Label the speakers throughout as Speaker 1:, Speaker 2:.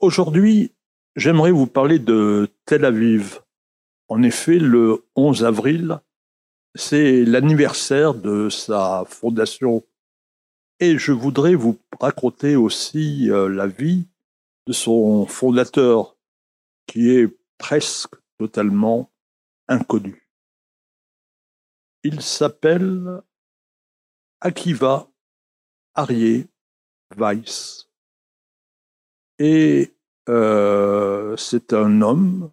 Speaker 1: Aujourd'hui, j'aimerais vous parler de Tel Aviv. En effet, le 11 avril, c'est l'anniversaire de sa fondation. Et je voudrais vous raconter aussi euh, la vie de son fondateur, qui est presque totalement inconnu. Il s'appelle Akiva Arié Weiss. Et euh, c'est un homme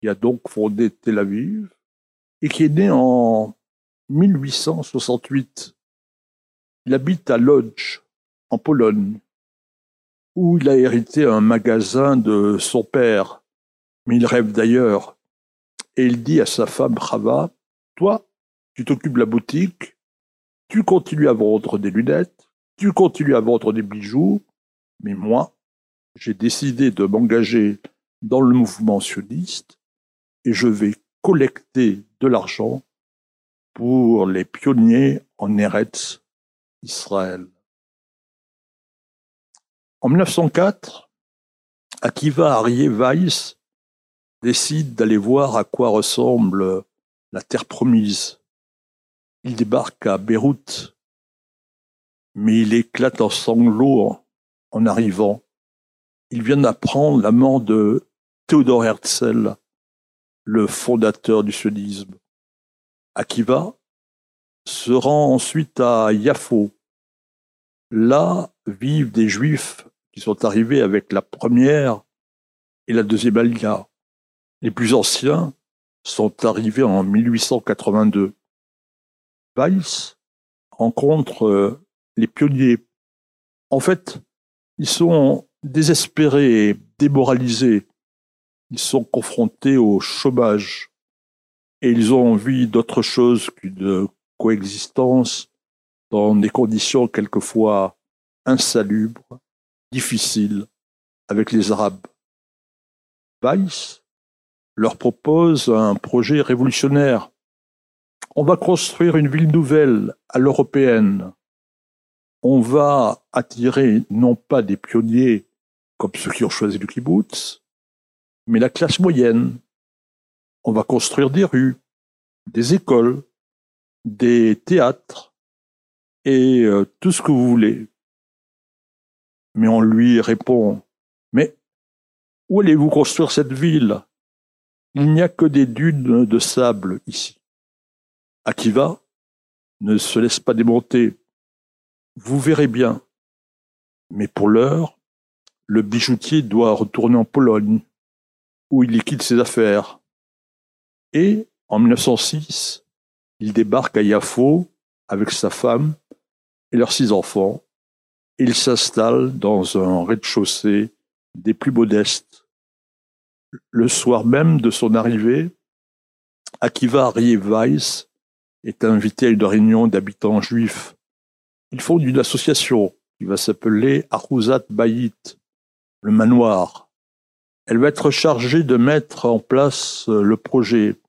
Speaker 1: qui a donc fondé Tel Aviv et qui est né en 1868. Il habite à Lodz, en Pologne, où il a hérité un magasin de son père, mais il rêve d'ailleurs. Et il dit à sa femme Rava, toi, tu t'occupes de la boutique, tu continues à vendre des lunettes, tu continues à vendre des bijoux, mais moi, j'ai décidé de m'engager dans le mouvement sioniste et je vais collecter de l'argent pour les pionniers en Eretz Israël. En 1904, Akiva Arié Weiss décide d'aller voir à quoi ressemble la terre promise. Il débarque à Beyrouth, mais il éclate en sanglots en arrivant. Il vient d'apprendre la mort de Théodore Herzl, le fondateur du sionisme. Akiva se rend ensuite à Yafo. Là vivent des juifs qui sont arrivés avec la première et la deuxième Aliyah. Les plus anciens sont arrivés en 1882. Weiss rencontre euh, les pionniers. En fait, ils sont désespérés et démoralisés ils sont confrontés au chômage et ils ont envie d'autre chose qu'une coexistence dans des conditions quelquefois insalubres, difficiles avec les Arabes. Weiss leur propose un projet révolutionnaire. On va construire une ville nouvelle à l'européenne. On va attirer non pas des pionniers comme ceux qui ont choisi le kibbutz, mais la classe moyenne. On va construire des rues, des écoles, des théâtres et euh, tout ce que vous voulez. Mais on lui répond, mais où allez-vous construire cette ville? Il n'y a que des dunes de sable ici. Akiva ne se laisse pas démonter. Vous verrez bien. Mais pour l'heure, le bijoutier doit retourner en Pologne où il liquide ses affaires. Et en 1906, il débarque à Yafo avec sa femme et leurs six enfants. Il s'installe dans un rez-de-chaussée des plus modestes. Le soir même de son arrivée, Akiva Arié Weiss est invité à une réunion d'habitants juifs. Ils fondent une association qui va s'appeler Aruzat Bayit, le manoir, elle va être chargée de mettre en place euh, le projet.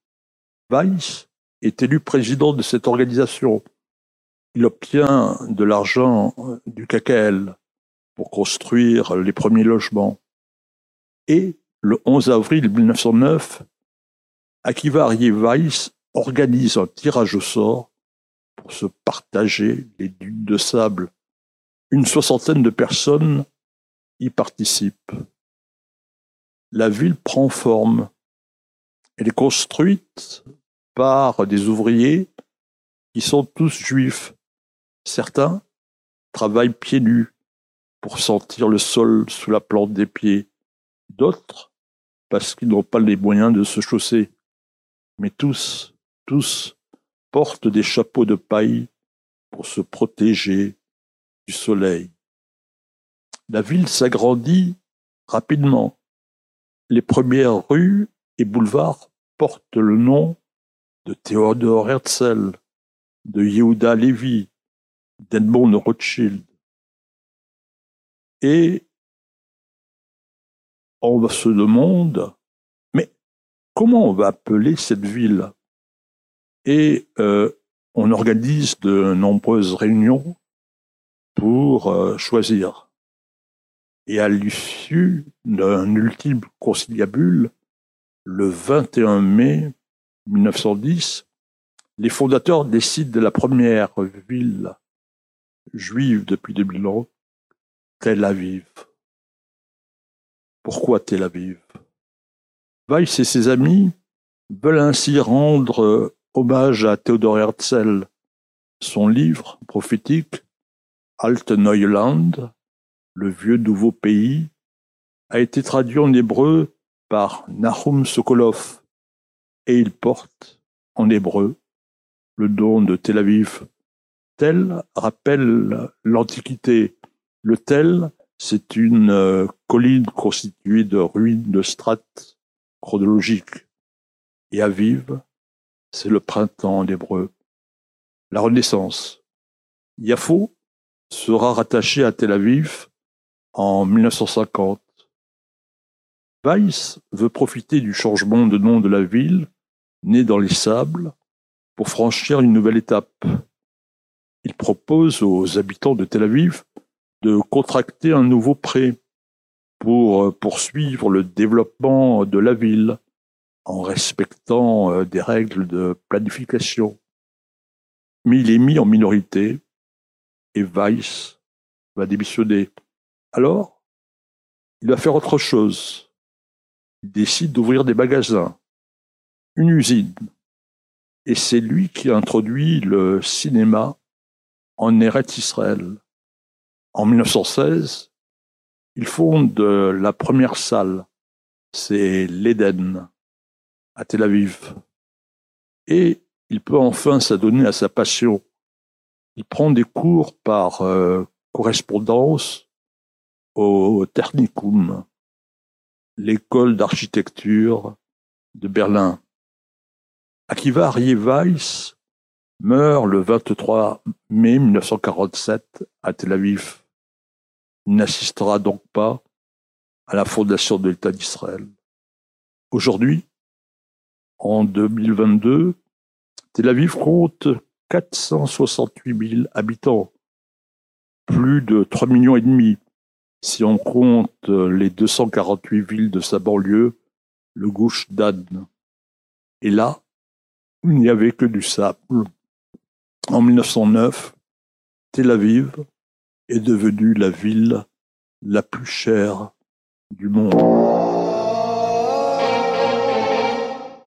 Speaker 1: Weiss est élu président de cette organisation. Il obtient de l'argent euh, du KKL pour construire les premiers logements. Et le 11 avril 1909, Akiva Weiss organise un tirage au sort pour se partager les dunes de sable. Une soixantaine de personnes y participent la ville prend forme. Elle est construite par des ouvriers qui sont tous juifs. Certains travaillent pieds nus pour sentir le sol sous la plante des pieds. D'autres parce qu'ils n'ont pas les moyens de se chausser. Mais tous, tous portent des chapeaux de paille pour se protéger du soleil. La ville s'agrandit rapidement. Les premières rues et boulevards portent le nom de Theodor Herzl, de Yehuda Levi, d'Edmond Rothschild. Et on se demande, mais comment on va appeler cette ville? Et euh, on organise de nombreuses réunions pour euh, choisir. Et à l'issue d'un ultime conciliabule, le 21 mai 1910, les fondateurs décident de la première ville juive depuis 2000 ans, Tel Aviv. Pourquoi Tel Aviv? Weiss et ses amis veulent ainsi rendre hommage à Theodor Herzl. Son livre prophétique, Alte Neuland, le vieux nouveau pays, a été traduit en hébreu par Nahum Sokolov et il porte en hébreu le nom de Tel Aviv. Tel rappelle l'Antiquité. Le Tel, c'est une euh, colline constituée de ruines de strates chronologiques. Et Aviv, c'est le printemps en hébreu. La Renaissance. Yafo sera rattaché à Tel Aviv en 1950. Weiss veut profiter du changement de nom de la ville, née dans les sables, pour franchir une nouvelle étape. Il propose aux habitants de Tel Aviv de contracter un nouveau prêt pour poursuivre le développement de la ville en respectant euh, des règles de planification. Mais il est mis en minorité et Weiss va démissionner. Alors, il va faire autre chose. Il décide d'ouvrir des magasins, une usine. Et c'est lui qui introduit le cinéma en Eretz Israël. En 1916, il fonde la première salle, c'est l'Éden, à Tel Aviv. Et il peut enfin s'adonner à sa passion. Il prend des cours par euh, correspondance au Technikum, l'école d'architecture de Berlin. Akiva Arie Weiss meurt le 23 mai 1947 à Tel Aviv. Il n'assistera donc pas à la fondation de l'État d'Israël. Aujourd'hui, en 2022, Tel Aviv compte 468 000 habitants, plus de 3 millions et demi si on compte les 248 villes de sa banlieue, le gauche d'Anne. Et là, il n'y avait que du sable. En 1909, Tel Aviv est devenue la ville la plus chère du monde.